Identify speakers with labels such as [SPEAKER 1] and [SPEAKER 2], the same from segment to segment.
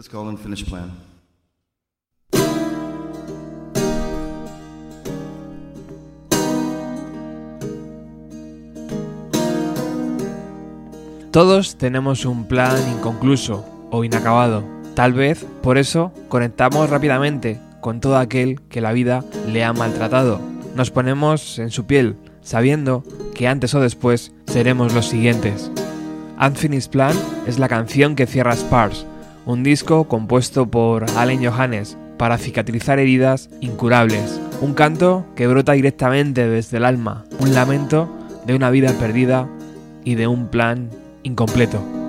[SPEAKER 1] Let's call Unfinished Plan.
[SPEAKER 2] Todos tenemos un plan inconcluso o inacabado. Tal vez por eso conectamos rápidamente con todo aquel que la vida le ha maltratado. Nos ponemos en su piel, sabiendo que antes o después seremos los siguientes. Unfinished Plan es la canción que cierra Spars, un disco compuesto por Allen Johannes para cicatrizar heridas incurables. Un canto que brota directamente desde el alma, un lamento de una vida perdida y de un plan incompleto.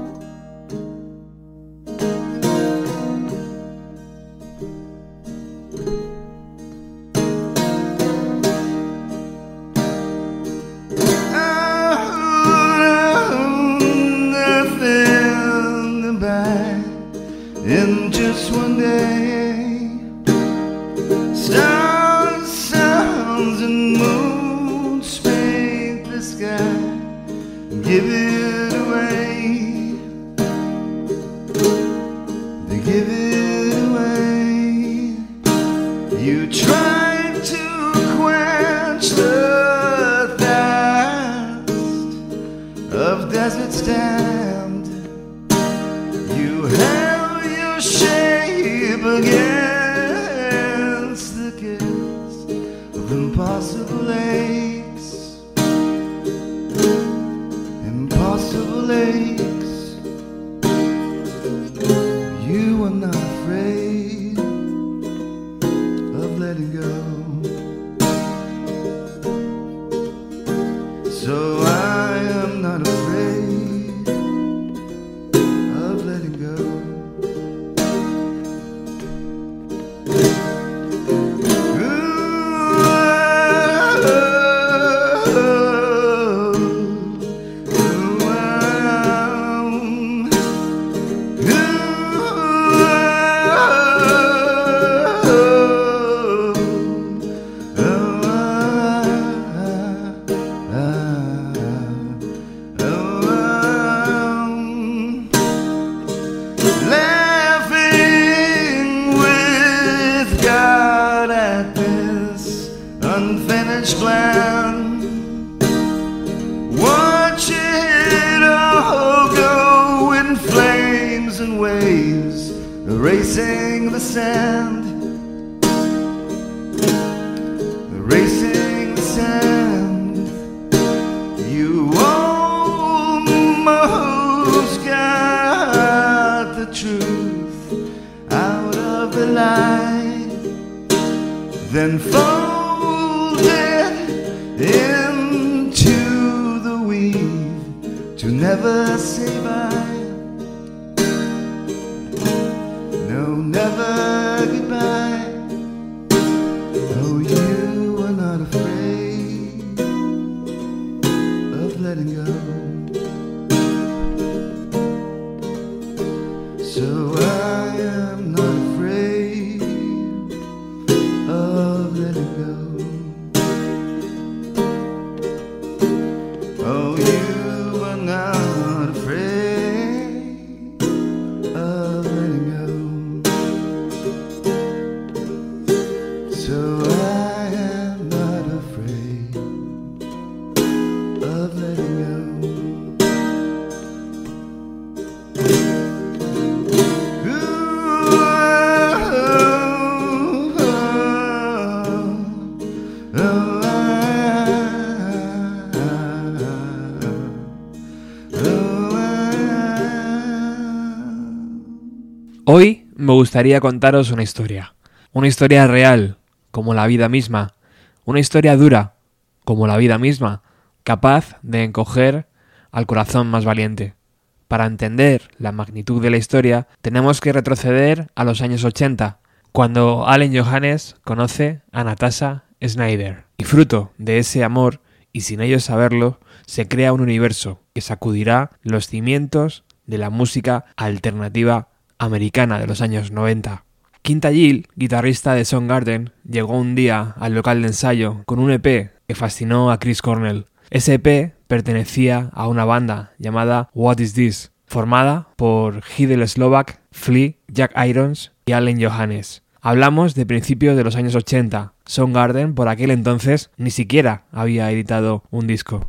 [SPEAKER 2] Hoy me gustaría contaros una historia. Una historia real, como la vida misma. Una historia dura, como la vida misma, capaz de encoger al corazón más valiente. Para entender la magnitud de la historia, tenemos que retroceder a los años 80, cuando Allen Johannes conoce a Natasha Snyder. Y fruto de ese amor, y sin ellos saberlo, se crea un universo que sacudirá los cimientos de la música alternativa americana de los años 90. Quinta Gill, guitarrista de Soundgarden, llegó un día al local de ensayo con un EP que fascinó a Chris Cornell. Ese EP pertenecía a una banda llamada What Is This, formada por Hidel Slovak, Flea, Jack Irons y Allen Johannes. Hablamos de principios de los años 80. Soundgarden por aquel entonces ni siquiera había editado un disco.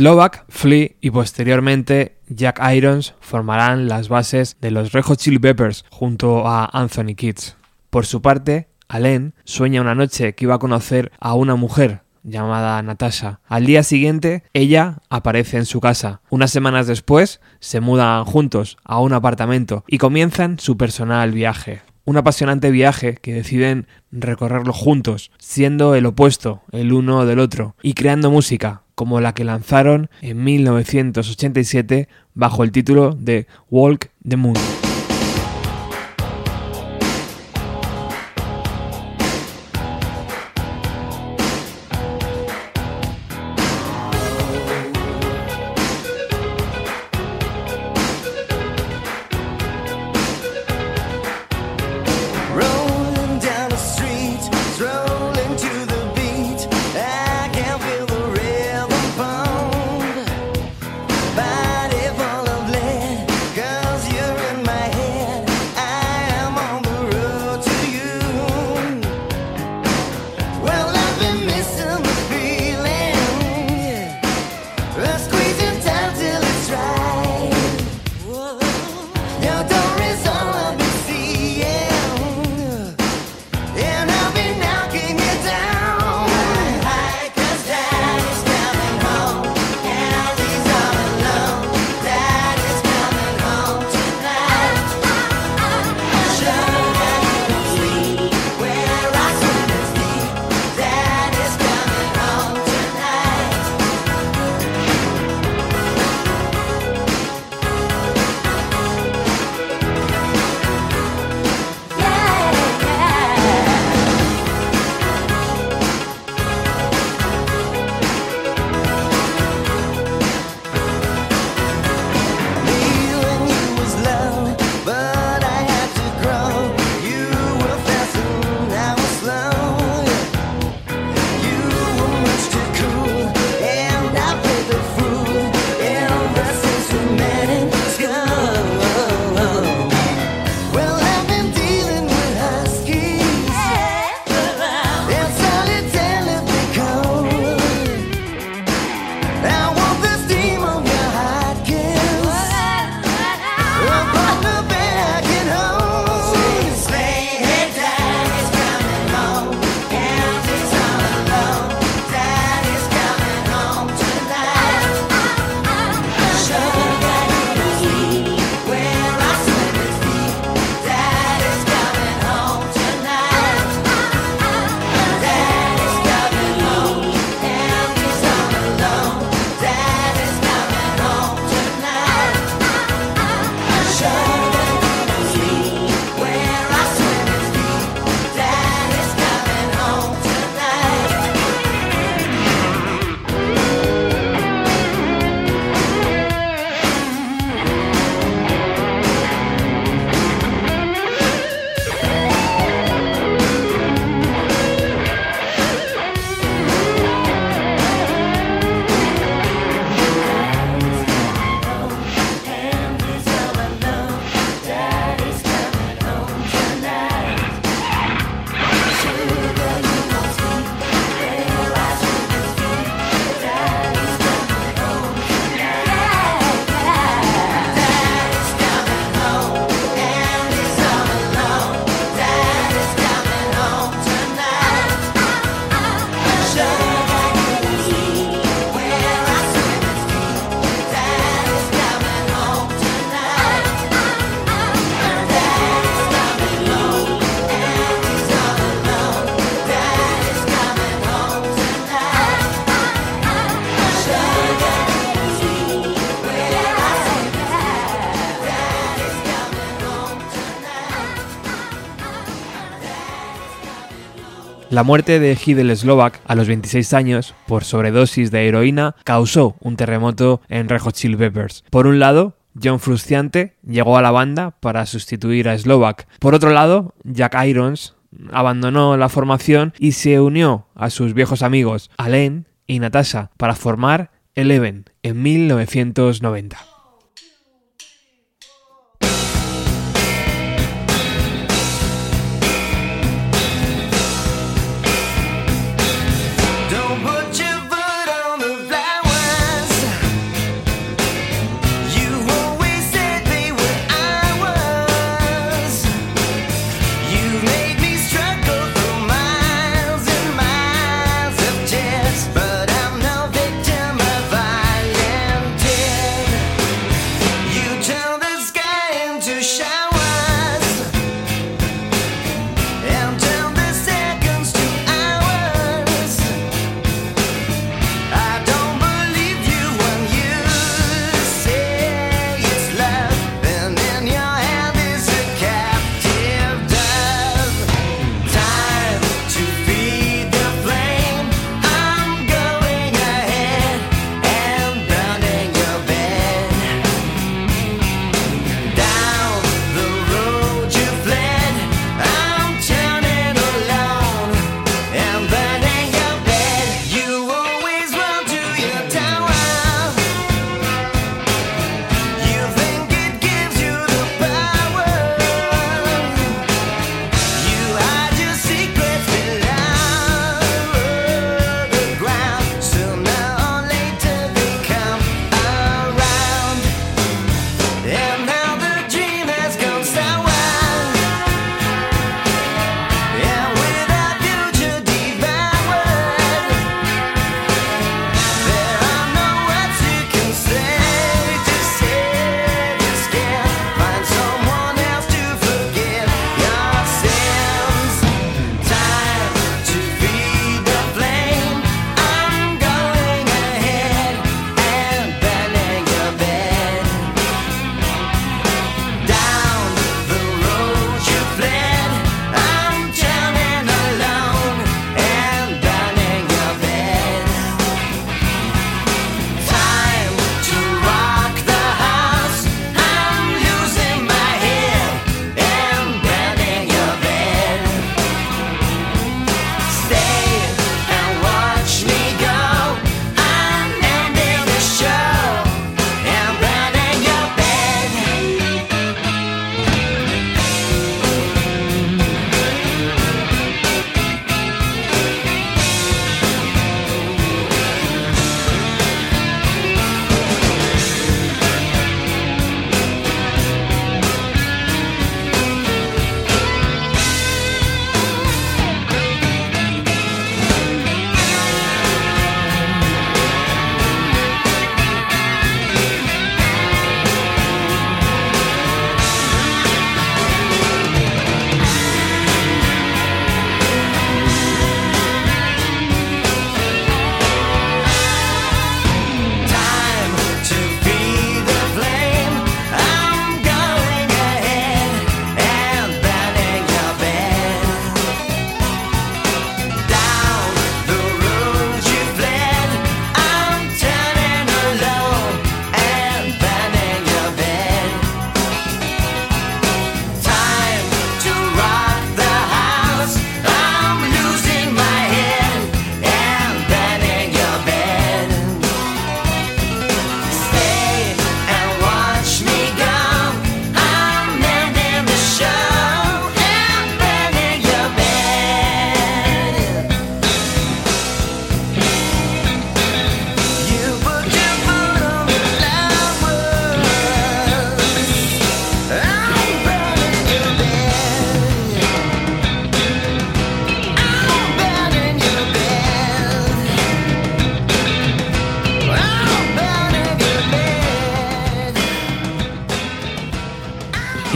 [SPEAKER 2] Slovak, Flea y posteriormente Jack Irons formarán las bases de los Red Hot Chili Peppers junto a Anthony Kids. Por su parte, Allen sueña una noche que iba a conocer a una mujer llamada Natasha. Al día siguiente, ella aparece en su casa. Unas semanas después, se mudan juntos a un apartamento y comienzan su personal viaje. Un apasionante viaje que deciden recorrerlo juntos, siendo el opuesto el uno del otro y creando música, como la que lanzaron en 1987 bajo el título de Walk the Moon. La muerte de Hidel Slovak a los 26 años por sobredosis de heroína causó un terremoto en Red Hot Peppers. Por un lado, John Frusciante llegó a la banda para sustituir a Slovak. Por otro lado, Jack Irons abandonó la formación y se unió a sus viejos amigos Alain y Natasha para formar Eleven en 1990.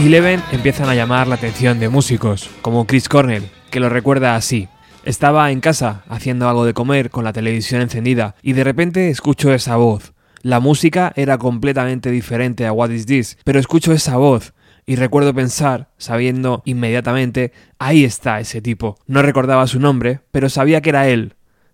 [SPEAKER 2] Eleven empiezan a llamar la atención de músicos, como Chris Cornell, que lo recuerda así. Estaba en casa haciendo algo de comer con la televisión encendida y de repente escucho esa voz. La música era completamente diferente a What Is This, pero escucho esa voz
[SPEAKER 3] y recuerdo pensar, sabiendo inmediatamente, ahí está ese tipo. No recordaba su nombre, pero sabía que era él.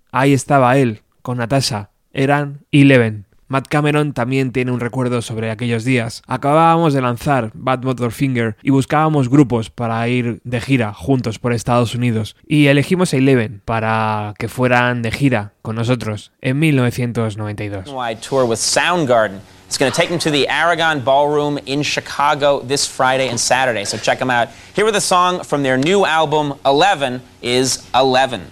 [SPEAKER 3] Ahí estaba él, con Natasha. Eran Eleven. Matt Cameron también tiene un recuerdo sobre aquellos días. Acabábamos de lanzar Bad Motorfinger y buscábamos grupos para ir de gira juntos por Estados Unidos. Y elegimos a Eleven para que fueran de gira con nosotros en 1992.
[SPEAKER 2] tour with Soundgarden. It's going to take them to the Aragon Ballroom in Chicago this Friday and Saturday. So check them out. Here with a song from their new album, 11 is 11.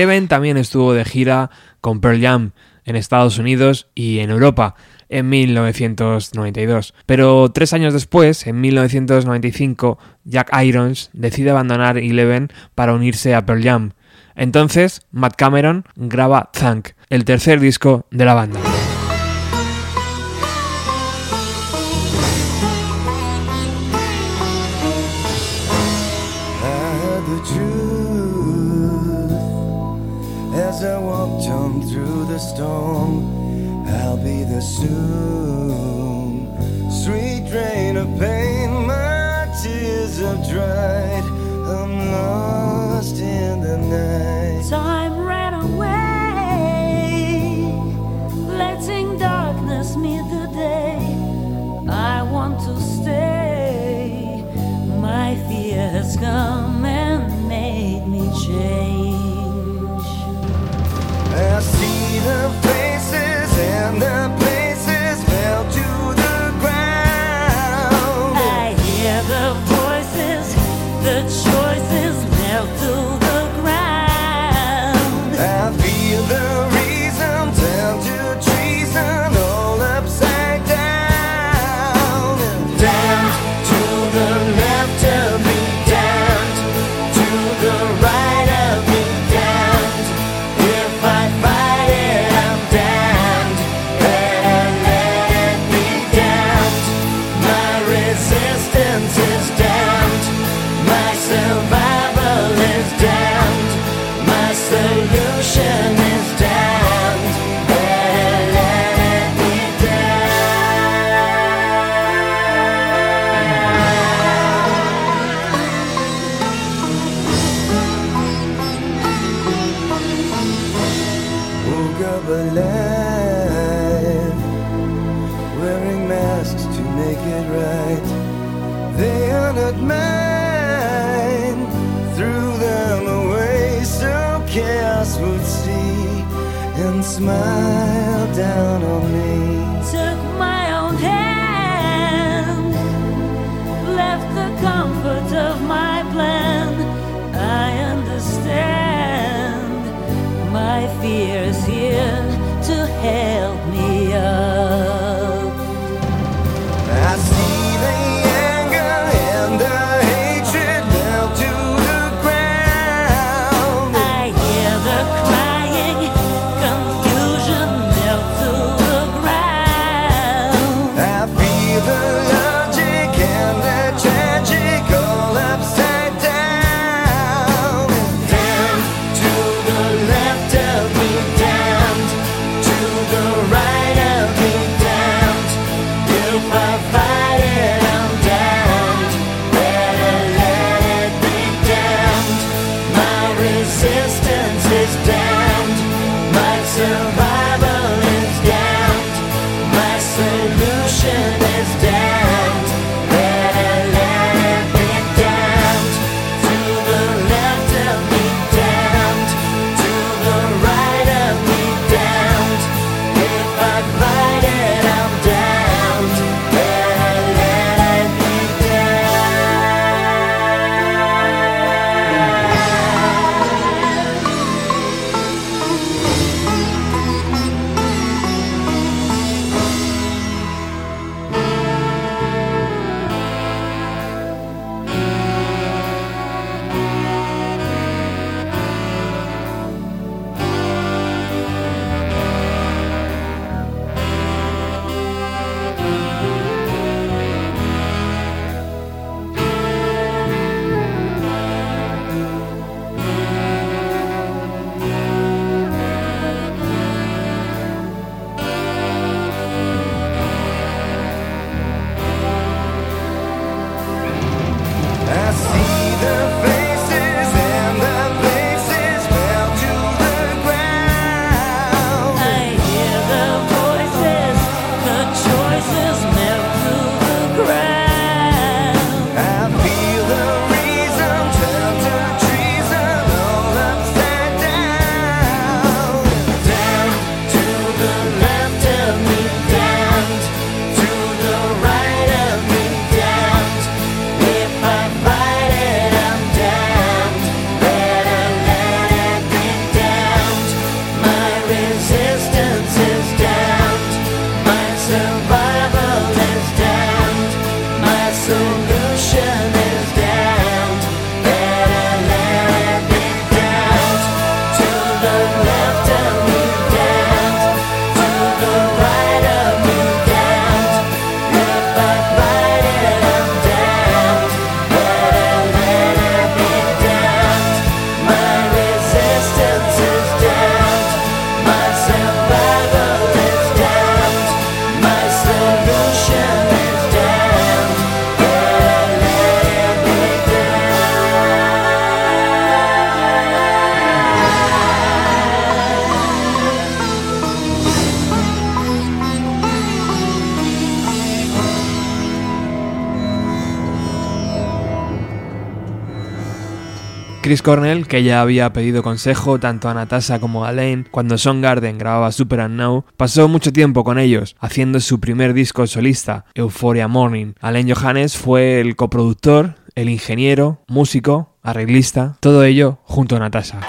[SPEAKER 3] Eleven también estuvo de gira con Pearl Jam en Estados Unidos y en Europa en 1992. Pero tres años después, en 1995, Jack Irons decide abandonar Eleven para unirse a Pearl Jam. Entonces, Matt Cameron graba Thank, el tercer disco de la banda.
[SPEAKER 4] Is
[SPEAKER 5] my fears here to help me up.
[SPEAKER 3] Chris Cornell, que ya había pedido consejo tanto a Natasha como a Lane cuando Garden grababa Super and Now, pasó mucho tiempo con ellos, haciendo su primer disco solista, Euphoria Morning. Alain Johannes fue el coproductor, el ingeniero, músico, arreglista, todo ello junto a Natasha.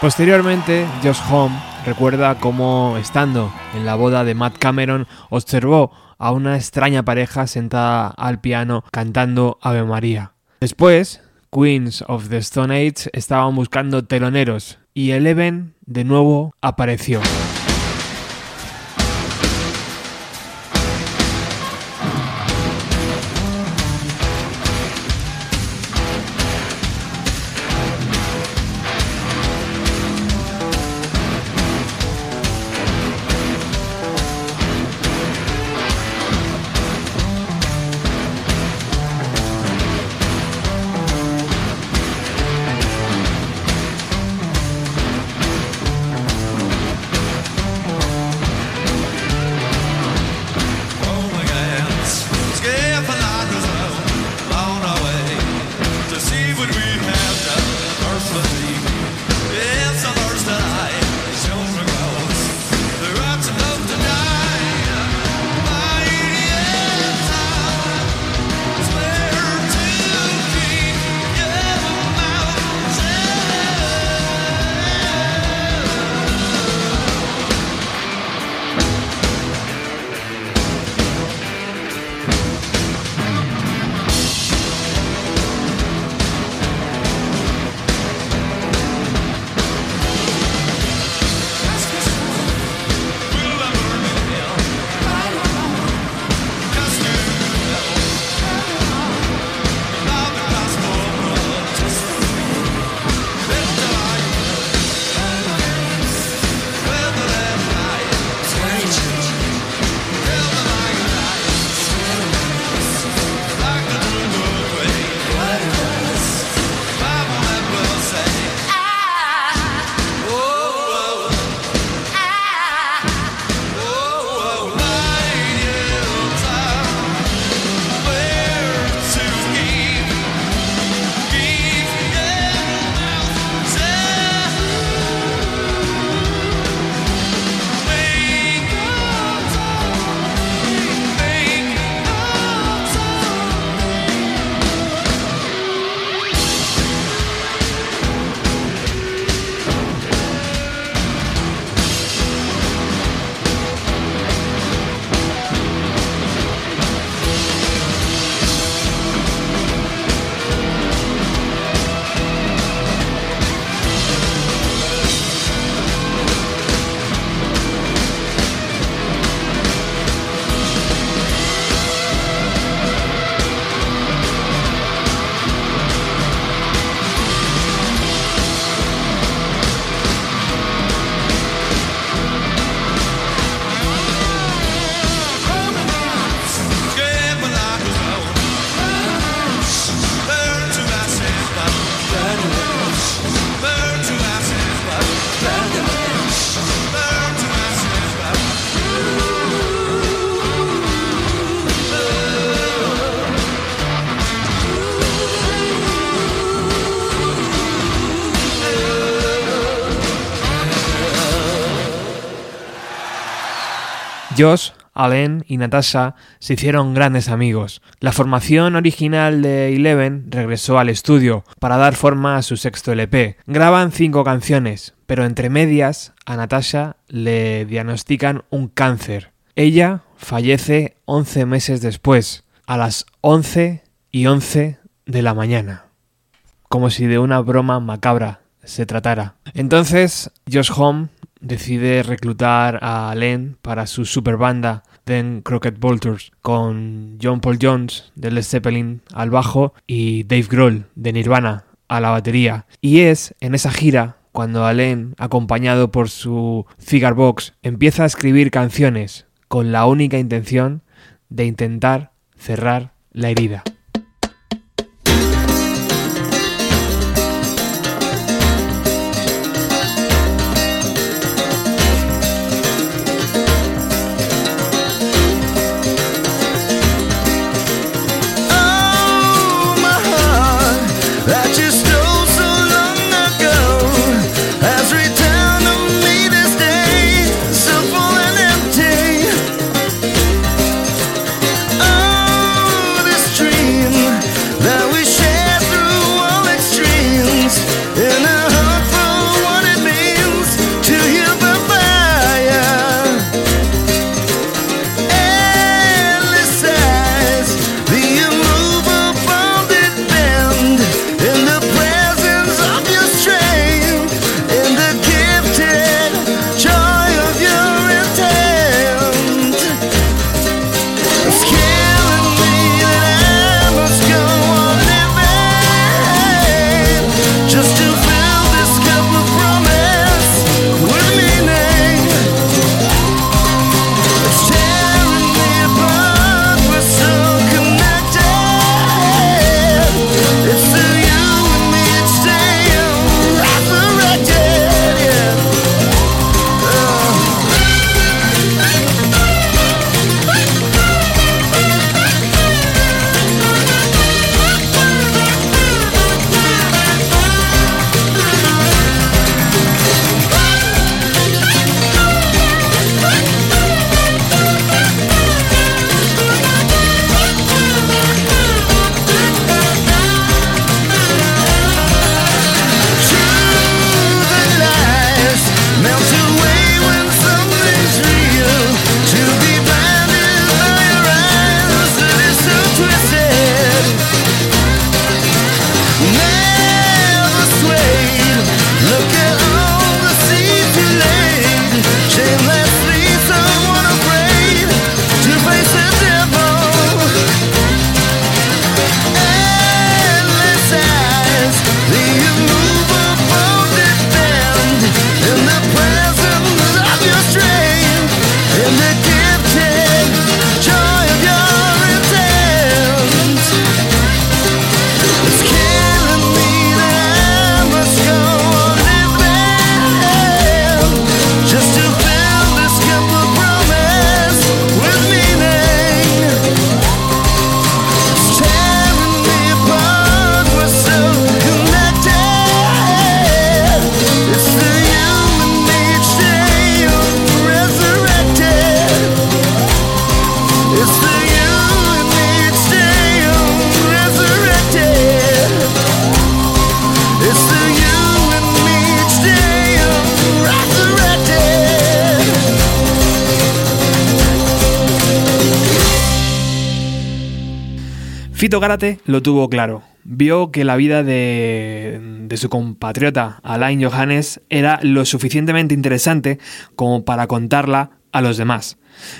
[SPEAKER 3] Posteriormente, Josh Home recuerda cómo, estando en la boda de Matt Cameron, observó a una extraña pareja sentada al piano cantando Ave María. Después, Queens of the Stone Age estaban buscando teloneros y Eleven de nuevo apareció. Josh, Allen y Natasha se hicieron grandes amigos. La formación original de Eleven regresó al estudio para dar forma a su sexto LP. Graban cinco canciones, pero entre medias a Natasha le diagnostican un cáncer. Ella fallece 11 meses después, a las 11 y 11 de la mañana. Como si de una broma macabra se tratara. Entonces, Josh Home decide reclutar a Len para su super banda Then Crockett Bolters con John Paul Jones de Led Zeppelin al bajo y Dave Grohl de Nirvana a la batería. Y es en esa gira cuando Allen, acompañado por su Cigar Box, empieza a escribir canciones con la única intención de intentar cerrar la herida. Fito Gárate lo tuvo claro. Vio que la vida de, de su compatriota Alain Johannes era lo suficientemente interesante como para contarla a los demás.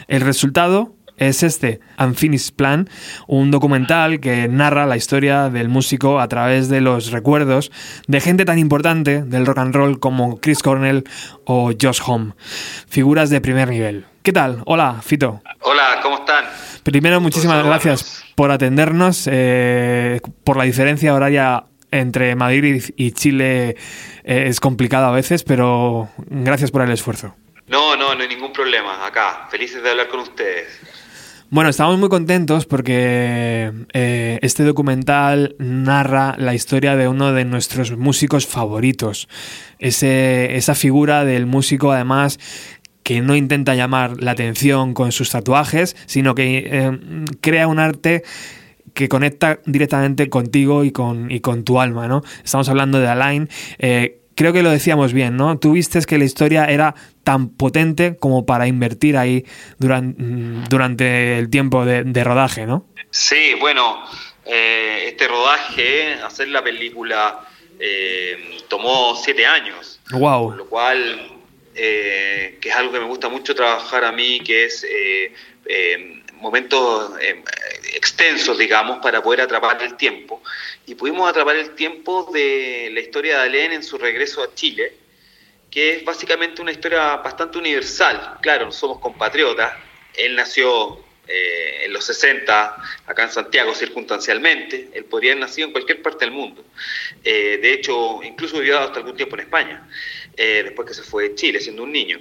[SPEAKER 3] El resultado es este, Unfinished Plan, un documental que narra la historia del músico a través de los recuerdos de gente tan importante del rock and roll como Chris Cornell o Josh Homme, figuras de primer nivel. ¿Qué tal? Hola, Fito.
[SPEAKER 6] Hola, ¿cómo están?
[SPEAKER 3] Primero, muchísimas
[SPEAKER 6] saludarlos.
[SPEAKER 3] gracias por atendernos, eh, por la diferencia horaria entre Madrid y Chile eh, es complicado a veces, pero gracias por el esfuerzo.
[SPEAKER 6] No, no, no hay ningún problema. Acá, felices de hablar con ustedes.
[SPEAKER 3] Bueno, estamos muy contentos porque eh, este documental narra la historia de uno de nuestros músicos favoritos. Ese, esa figura del músico, además, que no intenta llamar la atención con sus tatuajes, sino que eh, crea un arte que conecta directamente contigo y con, y con tu alma, ¿no? Estamos hablando de Alain. eh, creo que lo decíamos bien, ¿no? Tú viste que la historia era tan potente como para invertir ahí duran- durante el tiempo de, de rodaje, ¿no?
[SPEAKER 6] Sí, bueno, eh, este rodaje, hacer la película, eh, tomó siete años.
[SPEAKER 3] Wow.
[SPEAKER 6] Lo cual, eh, que es algo que me gusta mucho trabajar a mí, que es eh, eh, momentos eh, extensos, digamos, para poder atrapar el tiempo. Y pudimos atrapar el tiempo de la historia de Alén en su regreso a Chile, que es básicamente una historia bastante universal. Claro, somos compatriotas. Él nació eh, en los 60, acá en Santiago, circunstancialmente. Él podría haber nacido en cualquier parte del mundo. Eh, de hecho, incluso vivió hasta algún tiempo en España, eh, después que se fue de Chile, siendo un niño.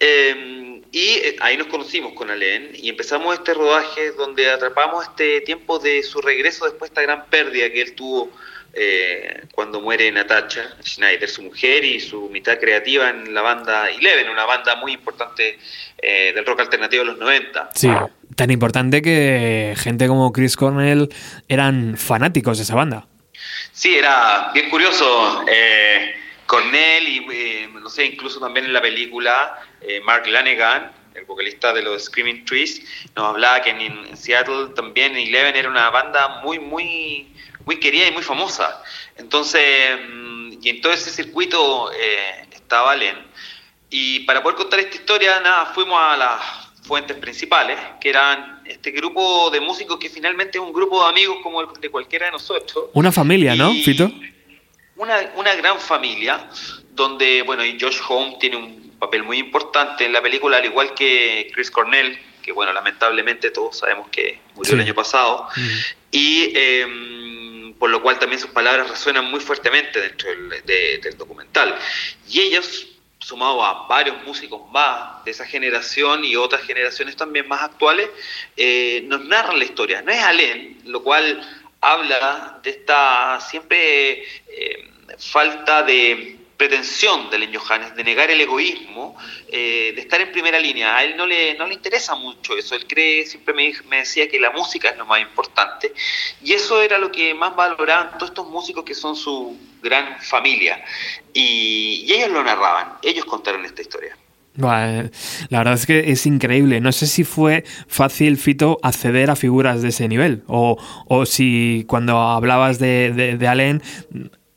[SPEAKER 6] Eh, y eh, ahí nos conocimos con Alén y empezamos este rodaje donde atrapamos este tiempo de su regreso después de esta gran pérdida que él tuvo eh, cuando muere Natasha Schneider, su mujer y su mitad creativa en la banda Eleven, una banda muy importante eh, del rock alternativo de los 90.
[SPEAKER 3] Sí. Tan importante que gente como Chris Cornell eran fanáticos de esa banda.
[SPEAKER 6] Sí, era bien curioso. Eh, Cornell y, eh, no sé, incluso también en la película, eh, Mark Lanegan, el vocalista de los Screaming Trees, nos hablaba que en, Seattle también Eleven era una banda muy, muy, muy querida y muy famosa. Entonces, mm, y en todo ese circuito estaba Allen. Y para poder contar esta historia, nada, fuimos a las fuentes principales, que eran este grupo de músicos que finalmente es un grupo de amigos como el de cualquiera de nosotros.
[SPEAKER 3] Una familia, ¿no, Fito?
[SPEAKER 6] Una, una gran familia, donde, bueno, y Josh Home tiene un papel muy importante en la película, al igual que Chris Cornell, que, bueno, lamentablemente todos sabemos que murió el año pasado, y eh, por lo cual también sus palabras resuenan muy fuertemente dentro del, de- del documental. Y ellos, sumado a varios músicos más de esa generación y otras generaciones también más actuales, eh, nos narran la historia. No es Alén, lo cual habla de esta siempre eh, falta de pretensión de Len Johannes, de negar el egoísmo, eh, de estar en primera línea. A él no le, no le interesa mucho eso, él cree, siempre me, me decía que la música es lo más importante, y eso era lo que más valoraban todos estos músicos que son su gran familia, y, y ellos lo narraban, ellos contaron esta historia.
[SPEAKER 3] Vale, La verdad es que es increíble. No sé si fue fácil, Fito, acceder a figuras de ese nivel. O, o si cuando hablabas de, de, de Allen,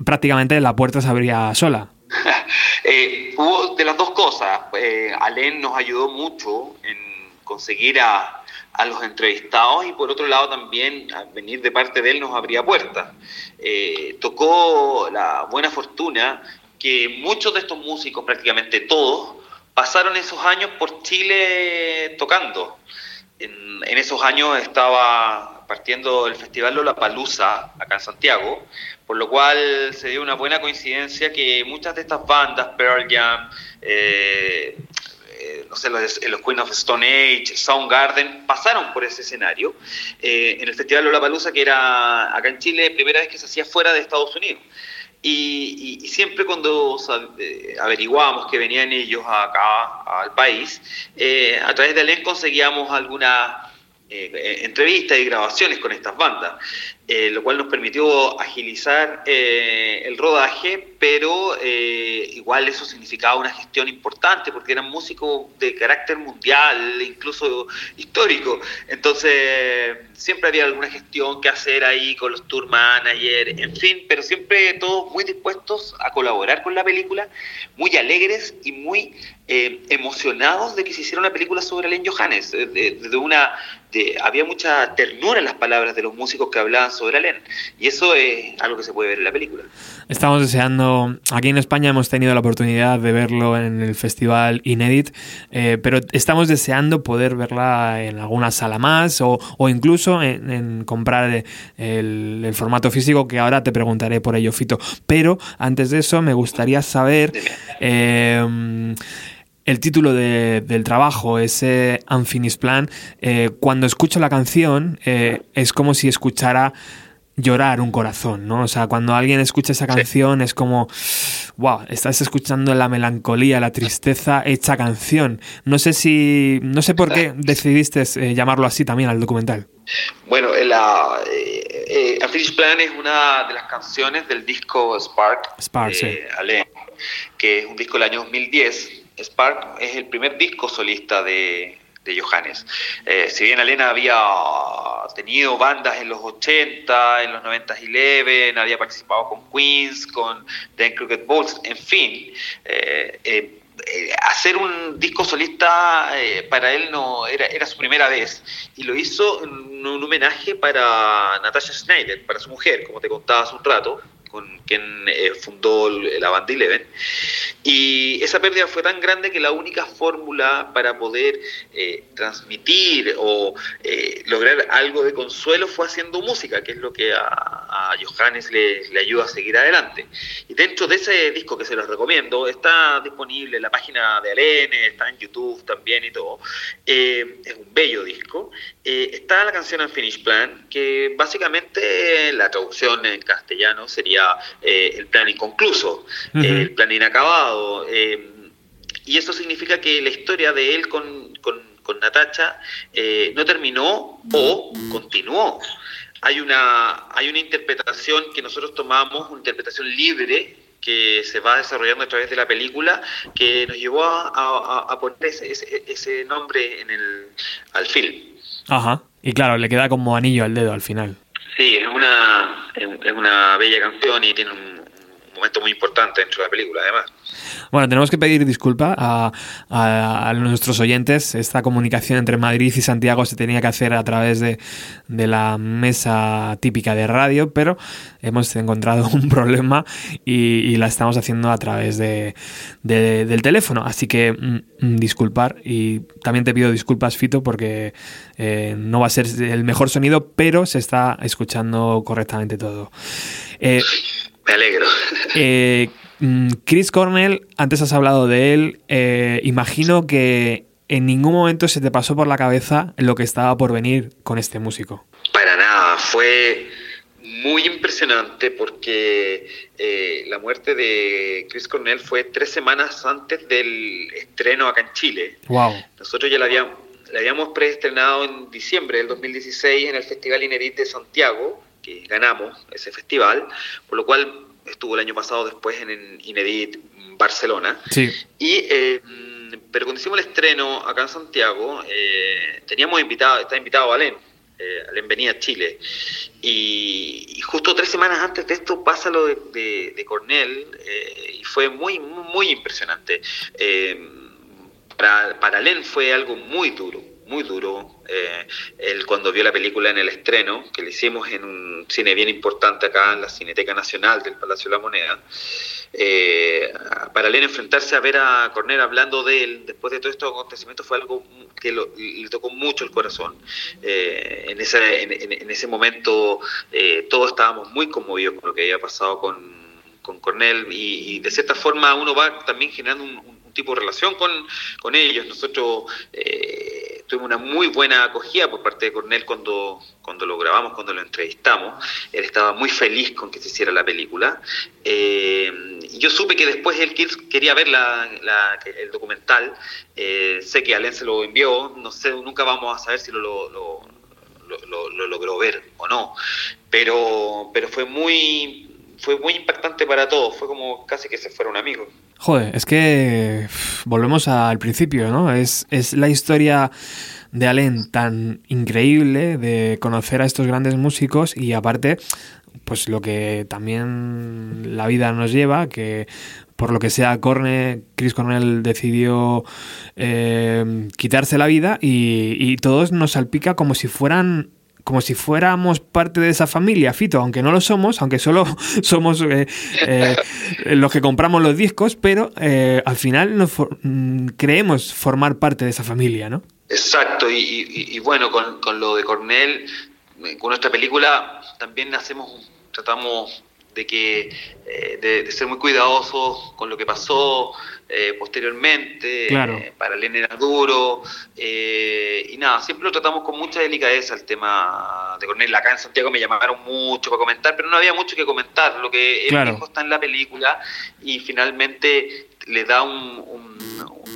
[SPEAKER 3] prácticamente la puerta se abría sola.
[SPEAKER 6] Eh, hubo de las dos cosas. Eh, Alén nos ayudó mucho en conseguir a, a los entrevistados y por otro lado también a venir de parte de él nos abría puertas. Eh, tocó la buena fortuna que muchos de estos músicos, prácticamente todos, pasaron esos años por Chile tocando. En, en esos años estaba partiendo el Festival Lollapalooza acá en Santiago, por lo cual se dio una buena coincidencia que muchas de estas bandas, Pearl Jam, eh, eh, no sé, los, los Queen of Stone Age, Soundgarden, pasaron por ese escenario eh, en el Festival Lollapalooza que era acá en Chile, primera vez que se hacía fuera de Estados Unidos. Y, y- y siempre cuando eh, averiguábamos que venían ellos acá al país, eh, a través de Alén conseguíamos algunas eh, eh, entrevistas y grabaciones con estas bandas. eh, lo cual nos permitió agilizar el rodaje, pero igual eso significaba una gestión importante porque eran músicos de carácter mundial, incluso histórico. Entonces, siempre había alguna gestión que hacer ahí con los tour managers, en fin, pero siempre todos muy dispuestos a colaborar con la película, muy alegres y muy emocionados de que se hiciera una película sobre Len Johannes. De- de una, de- había mucha ternura en las palabras de los músicos que hablaban sobre Len, y eso es algo que se puede ver en la película.
[SPEAKER 3] Estamos deseando, aquí en España hemos tenido la oportunidad de verlo en el festival Inédit, eh, pero estamos deseando poder verla en alguna sala más o, o incluso en, en comprar eh, el, el formato físico que ahora te preguntaré por ello, Fito. Pero antes de eso me gustaría saber eh, el título de- del trabajo, ese Unfinished Plan. eh, cuando escucho la canción eh, es como si escuchara llorar un corazón, ¿no? O sea, cuando alguien escucha esa canción es como, wow, estás escuchando la melancolía, la tristeza hecha canción. No sé si, no sé por qué decidiste eh, llamarlo así también al documental.
[SPEAKER 6] Bueno, la Unfinished Plan es una de las canciones del disco Spark,
[SPEAKER 3] Spark,
[SPEAKER 6] de
[SPEAKER 3] sí.
[SPEAKER 6] Alain, que es un disco del año 2010. Spark es el primer disco solista de, Johannes. Eh, si bien Alena había tenido bandas en los 80, en los 90 Eleven, había participado con Queens, con The Crooked Balls, en fin, eh, eh, hacer un disco solista para él no era, era su primera vez y lo hizo en un homenaje para Natasha Schneider, para su mujer, como te contaba hace un rato, con quien eh, fundó la banda Eleven. Y esa pérdida fue tan grande que la única fórmula para poder eh, transmitir o eh, lograr algo de consuelo fue haciendo música, que es lo que a, a Johannes le, le ayuda a seguir adelante. Y dentro de ese disco que se los recomiendo, está disponible en la página de Alene, está en YouTube también y todo. Eh, es un bello disco. Eh, está la canción Unfinished Plan, que básicamente la traducción en castellano sería eh, el plan inconcluso, eh, el plan inacabado. eh, y eso significa que la historia de él con, con, con Natacha eh, no terminó o continuó. Hay una, hay una interpretación que nosotros tomamos, una interpretación libre que se va desarrollando a través de la película, que nos llevó a, a- a poner ese, ese- ese nombre en el, al film.
[SPEAKER 3] Ajá. Y claro, le queda como anillo al dedo al final.
[SPEAKER 6] Sí, es una, es una bella canción y tiene un momento muy importante dentro de la película, además.
[SPEAKER 3] Bueno, tenemos que pedir disculpa a, a- a nuestros oyentes. Esta comunicación entre Madrid y Santiago se tenía que hacer a través de, de la mesa típica de radio, pero hemos encontrado un problema y, y la estamos haciendo a través de, de- del teléfono. Así que mm, mm, disculpar y también te pido disculpas, Fito, porque eh, no va a ser el mejor sonido, pero se está escuchando correctamente todo. Eh,
[SPEAKER 6] Me alegro.
[SPEAKER 3] eh, Chris Cornell, antes has hablado de él. eh, imagino que en ningún momento se te pasó por la cabeza lo que estaba por venir con este músico.
[SPEAKER 6] Para nada, fue muy impresionante porque eh, la muerte de Chris Cornell fue tres semanas antes del estreno acá en Chile.
[SPEAKER 3] Wow.
[SPEAKER 6] Nosotros ya la habíamos, la habíamos preestrenado en diciembre del 2016 en el Festival Inerit de Santiago, que ganamos ese festival, por lo cual estuvo el año pasado después en, Inerit Barcelona.
[SPEAKER 3] Sí.
[SPEAKER 6] Y, eh, pero cuando hicimos el estreno acá en Santiago, eh, teníamos invitado, estaba invitado Alén. Eh, Alén venía a Chile. Y, y justo tres semanas antes de esto pasa lo de, de, de Cornell eh, y fue muy, muy, muy impresionante. Eh, para, para Alén fue algo muy duro, muy duro. Eh, él cuando vio la película en el estreno, que le hicimos en un cine bien importante acá en la Cineteca Nacional del Palacio de la Moneda, eh, para Len enfrentarse a ver a Cornell hablando de él después de todo estos acontecimientos fue algo que lo- le tocó mucho el corazón. Eh, en, ese, en, en- ese momento eh, todos estábamos muy conmovidos con lo que había pasado con, con Cornell y, y de cierta forma uno va también generando un, un tipo de relación con, con ellos. Nosotros eh, tuvimos una muy buena acogida por parte de Cornell cuando, cuando lo grabamos, cuando lo entrevistamos. Él estaba muy feliz con que se hiciera la película. Eh, yo supe que después él quería ver el documental. Eh, sé que Alén se lo envió. No sé, nunca vamos a saber si lo- lo logró ver o no. pero, pero fue muy fue muy impactante para todos, fue como casi que se fuera un amigo.
[SPEAKER 3] Joder, es que volvemos al principio, ¿no? Es, es la historia de Allen tan increíble de conocer a estos grandes músicos y aparte, pues lo que también la vida nos lleva, que por lo que sea, Corne, Chris Cornell decidió eh, quitarse la vida y, y todos nos salpica como si fueran como si fuéramos parte de esa familia, Fito, aunque no lo somos, aunque solo somos eh, eh, los que compramos los discos, pero eh, al final nos for- mm, creemos formar parte de esa familia, ¿no?
[SPEAKER 6] Exacto, y, y- y bueno, con, con lo de Cornell, eh, con nuestra película también hacemos, tratamos de que eh, de, de ser muy cuidadosos con lo que pasó eh, posteriormente,
[SPEAKER 3] Claro.
[SPEAKER 6] eh, para Elena era duro, eh, y nada, siempre lo tratamos con mucha delicadeza el tema de Cornell. Acá en Santiago me llamaron mucho para comentar, pero no había mucho que comentar, lo que él
[SPEAKER 3] Claro.
[SPEAKER 6] dijo está en la película y finalmente le da un, un-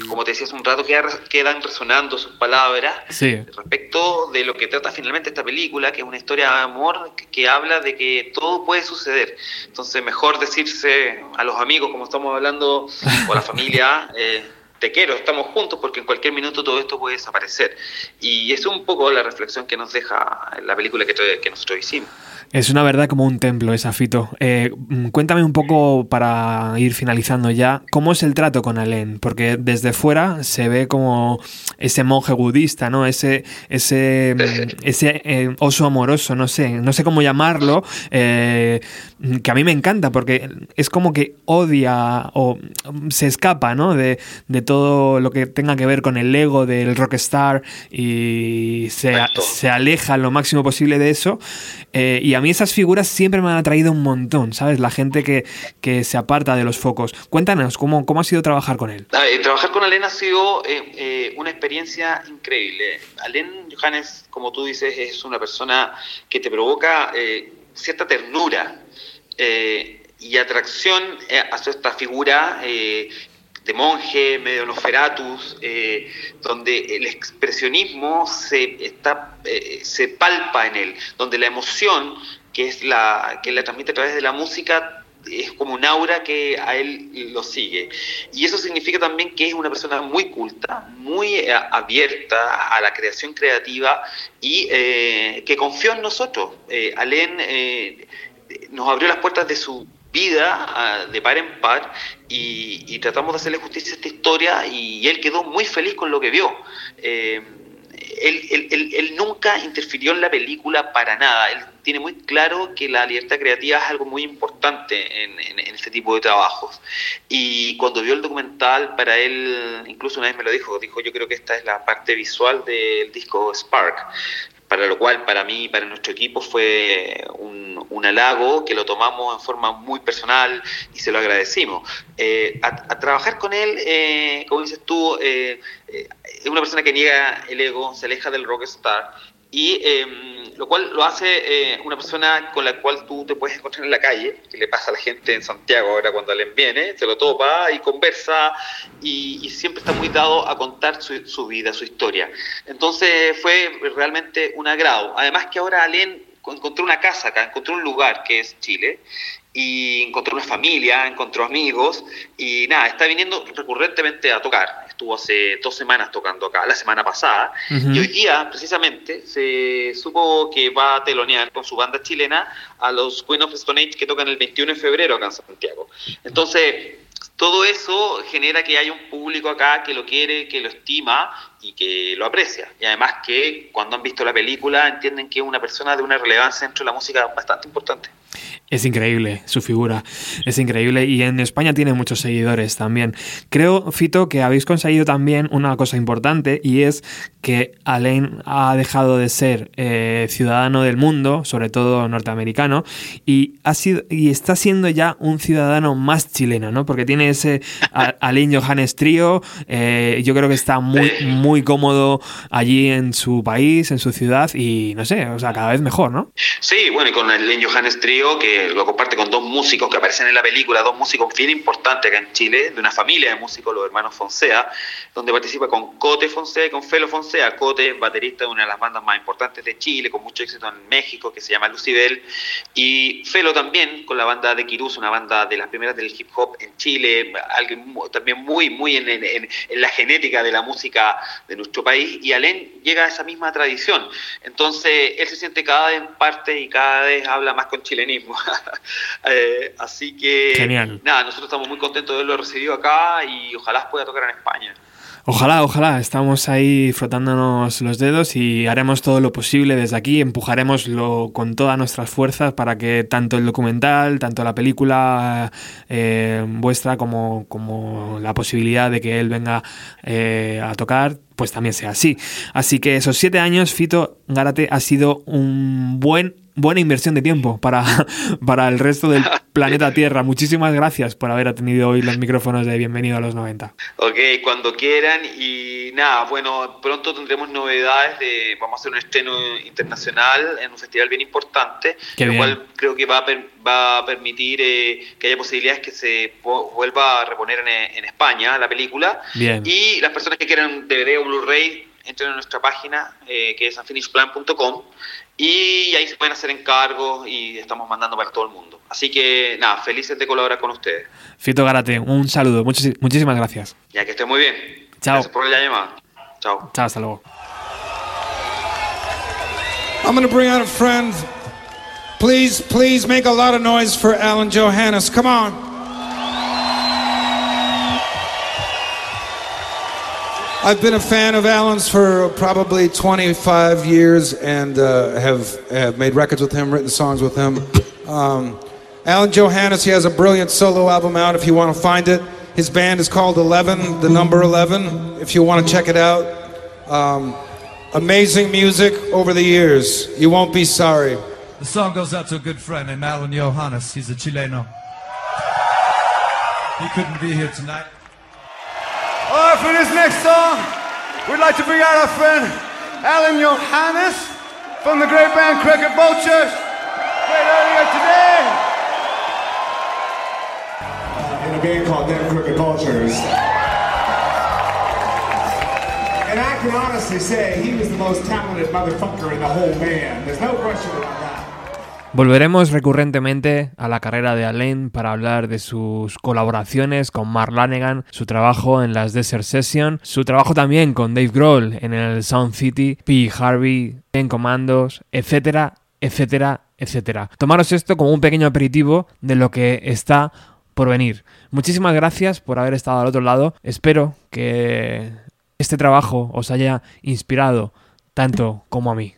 [SPEAKER 6] como te decía hace un rato, queda- quedan resonando sus palabras
[SPEAKER 3] Sí.
[SPEAKER 6] respecto de lo que trata finalmente esta película, que es una historia de amor que, que habla de que todo puede suceder. Entonces, mejor decirse a los amigos, como estamos hablando, o a la familia, eh, te quiero, estamos juntos, porque en cualquier minuto todo esto puede desaparecer. Y es un poco la reflexión que nos deja la película que, que nosotros hicimos.
[SPEAKER 3] Es una verdad como un templo esa, Fito. Eh, mm, cuéntame un poco, para ir finalizando ya, ¿cómo es el trato con Alain? Porque desde fuera se ve como ese monje budista, ¿no? Ese, ese, mm, ese eh, oso amoroso, no sé, no sé cómo llamarlo, eh, que a mí me encanta porque es como que odia o mm, se escapa, ¿no? De, de todo lo que tenga que ver con el ego del rockstar y se, se aleja lo máximo posible de eso. Eh, y a mí esas figuras siempre me han atraído un montón, ¿sabes? La gente que, que se aparta de los focos. Cuéntanos, ¿cómo, cómo ha sido trabajar con él?
[SPEAKER 6] Ah, eh, trabajar con Alen ha sido eh, eh, una experiencia increíble. Alen Johannes, como tú dices, es una persona que te provoca eh, cierta ternura eh, y atracción eh, hacia esta figura eh, de monje, medio Nosferatus, eh, donde el expresionismo se, está, eh, se palpa en él, donde la emoción que es la que la transmite a través de la música es como un aura que a él lo sigue. Y eso significa también que es una persona muy culta, muy eh, abierta a la creación creativa y que confió en nosotros. Eh, Alén nos abrió las puertas de su vida de par en par y, tratamos de hacerle justicia a esta historia y él quedó muy feliz con lo que vio. Eh, él, él- él- él nunca interfirió en la película para nada. Él tiene muy claro que la libertad creativa es algo muy importante en este tipo de trabajos. Y cuando vio el documental, para él, incluso una vez me lo dijo, dijo, yo creo que esta es la parte visual del disco Spark. Para lo cual, para mí, para nuestro equipo, fue un, un halago que lo tomamos en forma muy personal y se lo agradecimos. Eh, a, a trabajar con él, eh, como dices tú, eh, eh, es una persona que niega el ego, se aleja del rockstar y eh, lo cual lo hace eh, una persona con la cual tú te puedes encontrar en la calle, que le pasa a la gente en Santiago ahora cuando Allen viene, se lo topa y conversa y, siempre está muy dado a contar su, vida, su historia. Entonces fue realmente un agrado. Además que ahora Allen encontró una casa acá, encontró un lugar que es Chile y encontró una familia, encontró amigos y nada, está viniendo recurrentemente a tocar. Estuvo hace dos semanas tocando acá, la semana pasada, y hoy día precisamente se supo que va a telonear con su banda chilena a los Queen of Stone Age que tocan el 21 de febrero acá en Santiago. Entonces, todo eso genera que haya un público acá que lo quiere, que lo estima y que lo aprecia. Y además que cuando han visto la película entienden que es una persona de una relevancia dentro de la música bastante importante.
[SPEAKER 3] Es increíble su figura, es increíble y en España tiene muchos seguidores también. Creo, Fito, que habéis conseguido también una cosa importante y es que Alain ha dejado de ser eh, ciudadano del mundo, sobre todo norteamericano, y, ha sido, y está siendo ya un ciudadano más chileno, ¿no? Porque tiene ese Alain Johannes trío, eh, yo creo que está muy, muy muy cómodo allí en su país, en su ciudad y no sé, o sea, cada vez mejor, ¿no?
[SPEAKER 6] Sí, bueno, y con el Len Johannes Trio, que lo comparte con dos músicos que aparecen en la película, dos músicos bien importantes acá en Chile, de una familia de músicos, los hermanos Fonsea, donde participa con Cote Fonsea y con Felo Fonsea. Cote, baterista de una de las bandas más importantes de Chile, con mucho éxito en México, que se llama Lucibel, y Felo también, con la banda de Kirus, una banda de las primeras del hip hop en Chile, alguien también muy, muy en- en- en la genética de la música de nuestro país, y Alén llega a esa misma tradición. Entonces, él se siente cada vez parte y cada vez habla más con chilenismo. Eh, así que,
[SPEAKER 3] Genial.
[SPEAKER 6] nada, nosotros estamos muy contentos de haberlo recibido acá y ojalá pueda tocar en España.
[SPEAKER 3] Ojalá, ojalá, estamos ahí frotándonos los dedos y haremos todo lo posible desde aquí, empujaremos lo, con todas nuestras fuerzas para que tanto el documental, tanto la película eh, vuestra como, como la posibilidad de que él venga eh, a tocar, pues también sea así. Así que esos siete años, Fito Gárate ha sido un buen buena inversión de tiempo para, para el resto del planeta Tierra. Muchísimas gracias por haber atendido hoy los micrófonos de Bienvenido a los 90.
[SPEAKER 6] Ok, cuando quieran y nada, bueno, pronto tendremos novedades de, vamos a hacer un estreno internacional en un festival bien importante,
[SPEAKER 3] Qué
[SPEAKER 6] lo
[SPEAKER 3] bien.
[SPEAKER 6] cual creo que va a, per- va a permitir eh, que haya posibilidades que se vuelva a reponer en, en España la película
[SPEAKER 3] Bien.
[SPEAKER 6] y las personas que quieran DVD o Blu-ray entren a nuestra página eh, que es unfinishedplan.com y ahí se pueden hacer encargos y estamos mandando para todo el mundo. Así que nada, felices de colaborar con ustedes.
[SPEAKER 3] Fito Gárate, un saludo. Muchis- muchísimas gracias.
[SPEAKER 6] Ya que estén muy bien.
[SPEAKER 3] Chao.
[SPEAKER 6] Gracias por la llamada. Chao.
[SPEAKER 3] Chao, hasta luego.
[SPEAKER 7] I'm gonna bring out a friend. Please, please make a lot of noise for Alan Johannes. Come on. I've been a fan of Alan's for probably 25 years and uh, have, have made records with him, written songs with him. Um, Alan Johannes, he has a brilliant solo album out if you want to find it. His band is called 11, the number 11, if you want to check it out. Um, amazing music over the years. You won't be sorry.
[SPEAKER 8] The song goes out to a good friend named Alan Johannes. He's a Chileno. He couldn't be here tonight.
[SPEAKER 9] All right, for this next song, we'd like to bring out our friend Alan Johannes from the great band Cricket Vultures. Played earlier today.
[SPEAKER 10] in a band called Them Crooked Vultures. And I can honestly say he was the most talented motherfucker in the whole band. There's no question about that.
[SPEAKER 3] Volveremos recurrentemente a la carrera de Alain para hablar de sus colaboraciones con Mark Lanegan, su trabajo en las Desert Session, su trabajo también con Dave Grohl en el Sound City, P. Harvey, en Commandos, etcétera, etcétera, etcétera. Tomaros esto como un pequeño aperitivo de lo que está por venir. Muchísimas gracias por haber estado al otro lado. Espero que este trabajo os haya inspirado tanto como a mí.